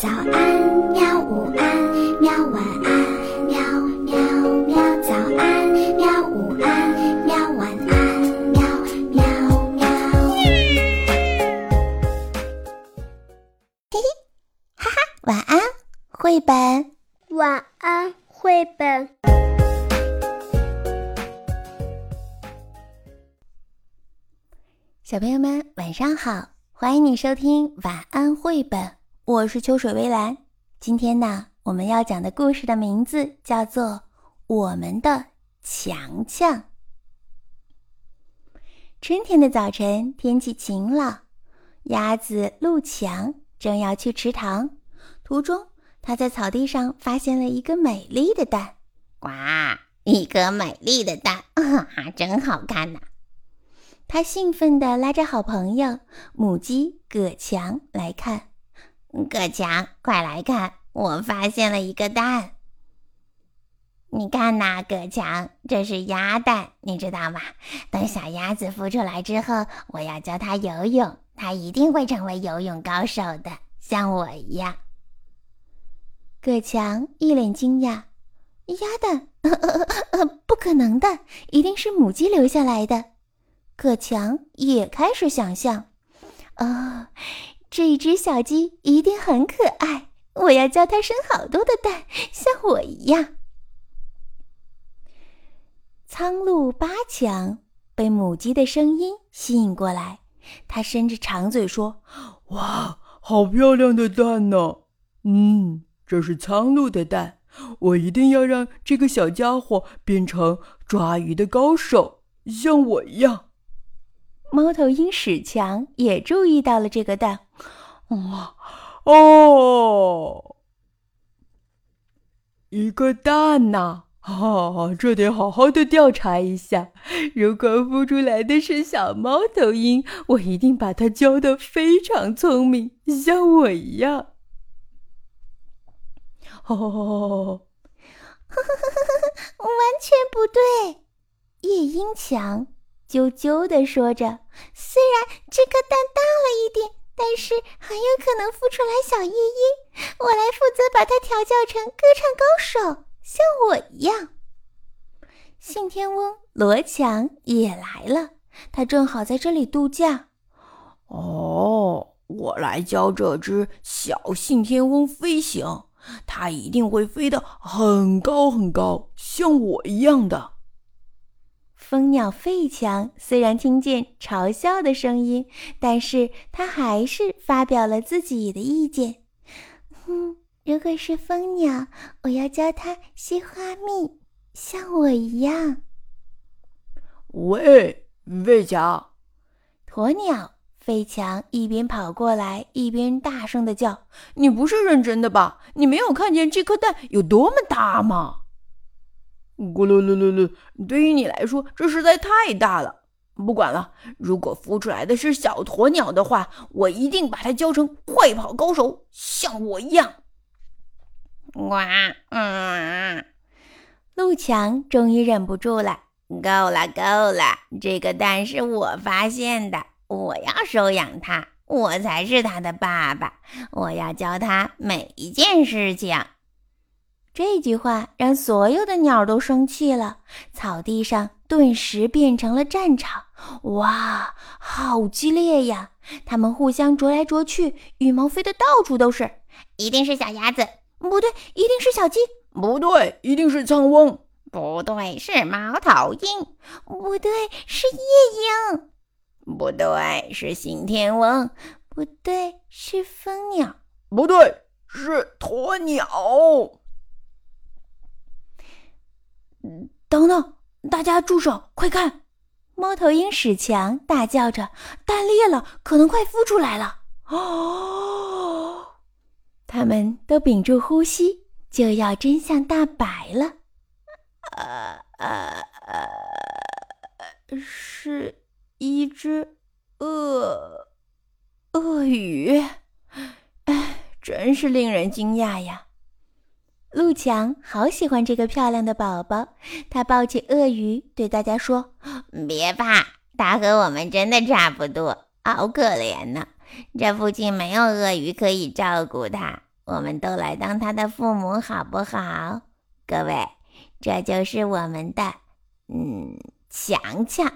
早安，喵！午安，喵！晚安，喵喵喵！早安，喵！午安，喵！晚安，喵喵喵！嘿嘿，哈哈，晚安，绘本。晚安，绘本。小朋友们，晚上好！欢迎你收听晚安绘本。我是秋水微澜，今天呢，我们要讲的故事的名字叫做《我们的强强》。春天的早晨，天气晴朗，鸭子陆强正要去池塘，途中他在草地上发现了一个美丽的蛋。呱，一个美丽的蛋，啊，真好看呐！他兴奋地拉着好朋友母鸡葛强来看。葛强，快来看！我发现了一个蛋。你看呐，葛强，这是鸭蛋，你知道吗？等小鸭子孵出来之后，我要教它游泳，它一定会成为游泳高手的，像我一样。葛强一脸惊讶：“鸭蛋？不可能的，一定是母鸡留下来的。”葛强也开始想象：“哦。”这一只小鸡一定很可爱，我要教它生好多的蛋，像我一样。苍鹭八强被母鸡的声音吸引过来，它伸着长嘴说：“哇，好漂亮的蛋呢！嗯，这是苍鹭的蛋，我一定要让这个小家伙变成抓鱼的高手，像我一样。”猫头鹰史强也注意到了这个蛋，哇，哦，一个蛋呐！啊，这得好好的调查一下。如果孵出来的是小猫头鹰，我一定把它教的非常聪明，像我一样。哦，完全不对，夜莺强。啾啾地说着：“虽然这颗蛋大了一点，但是很有可能孵出来小夜莺。我来负责把它调教成歌唱高手，像我一样。”信天翁罗强也来了，他正好在这里度假。哦，我来教这只小信天翁飞行，它一定会飞得很高很高，像我一样的。蜂鸟费强虽然听见嘲笑的声音，但是他还是发表了自己的意见。嗯，如果是蜂鸟，我要教它吸花蜜，像我一样。喂，费强！鸵鸟费强一边跑过来，一边大声的叫：“你不是认真的吧？你没有看见这颗蛋有多么大吗？”咕噜噜噜噜！对于你来说，这实在太大了。不管了，如果孵出来的是小鸵鸟的话，我一定把它教成快跑高手，像我一样。哇，嗯，陆强终于忍不住了，够了，够了！这个蛋是我发现的，我要收养它，我才是它的爸爸，我要教它每一件事情。这句话让所有的鸟都生气了，草地上顿时变成了战场。哇，好激烈呀！它们互相啄来啄去，羽毛飞得到处都是。一定是小鸭子，不对，一定是小鸡，不对，一定是苍蝇，不对，是猫头鹰，不对，是夜莺，不对，是信天翁，不对，是蜂鸟，不对，是鸵鸟。等等，大家住手！快看，猫头鹰史强大叫着：“蛋裂了，可能快孵出来了！”哦，他们都屏住呼吸，就要真相大白了。呃呃呃，是一只鳄鳄鱼，哎，真是令人惊讶呀！强好喜欢这个漂亮的宝宝，他抱起鳄鱼，对大家说：“别怕，它和我们真的差不多，好可怜呢。这附近没有鳄鱼可以照顾它，我们都来当他的父母，好不好？各位，这就是我们的，嗯，强强。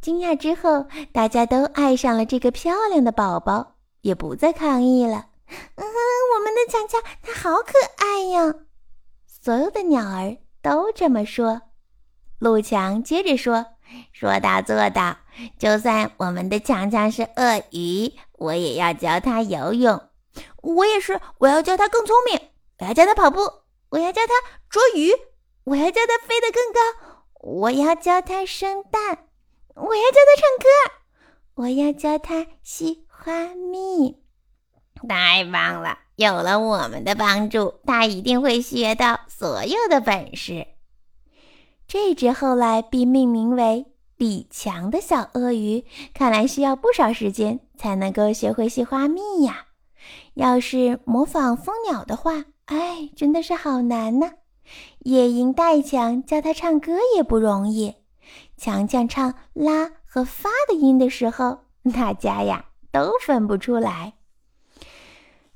惊讶之后，大家都爱上了这个漂亮的宝宝，也不再抗议了。嗯哼，我们的强强他好可爱呀！所有的鸟儿都这么说。陆强接着说：“说到做到，就算我们的强强是鳄鱼，我也要教他游泳。我也是，我要教他更聪明，我要教他跑步，我要教他捉鱼，我要教他飞得更高，我要教他生蛋，我要教他唱歌，我要教他吸花蜜。太棒了！有了我们的帮助，他一定会学到所有的本事。”这只后来被命名为李强的小鳄鱼，看来需要不少时间才能够学会吸花蜜呀。要是模仿蜂鸟的话，哎，真的是好难呢。夜莺代强教他唱歌也不容易。强强唱拉和发的音的时候，大家呀都分不出来。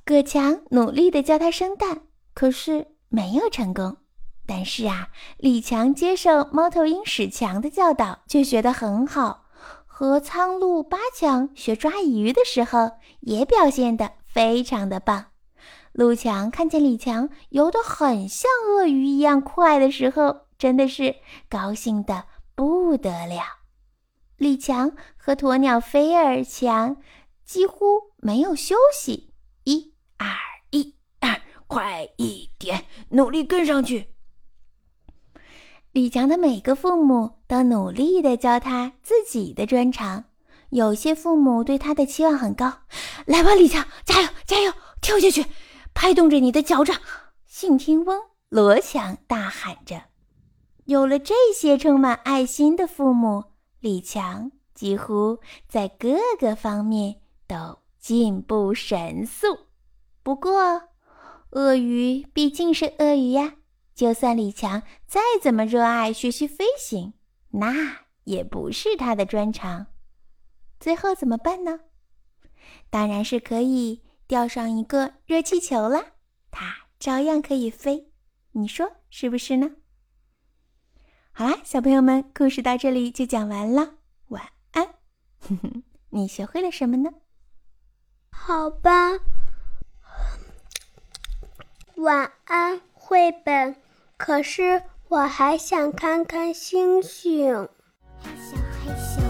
葛强努力地教他生蛋，可是没有成功。但是啊，李强接受猫头鹰史强的教导，却学得很好。和苍鹭八强学抓鱼的时候，也表现得非常的棒。陆强看见李强游得很像鳄鱼一样快的时候，真的是高兴的不得了。李强和鸵鸟菲尔强几乎没有休息，二、一、二，快一点，努力跟上去。李强的每个父母都努力的教他自己的专长，有些父母对他的期望很高。来吧，李强，加油，加油，跳下去，拍动着你的脚掌！信天翁罗强大喊着。有了这些充满爱心的父母，李强几乎在各个方面都进步神速。不过，鳄鱼毕竟是鳄鱼呀。就算李强再怎么热爱学习飞行，那也不是他的专长。最后怎么办呢？当然是可以吊上一个热气球啦，它照样可以飞。你说是不是呢？好啦，小朋友们，故事到这里就讲完了。晚安。哼 哼你学会了什么呢？好吧。晚安绘本可是我还想看看星星。还想还想。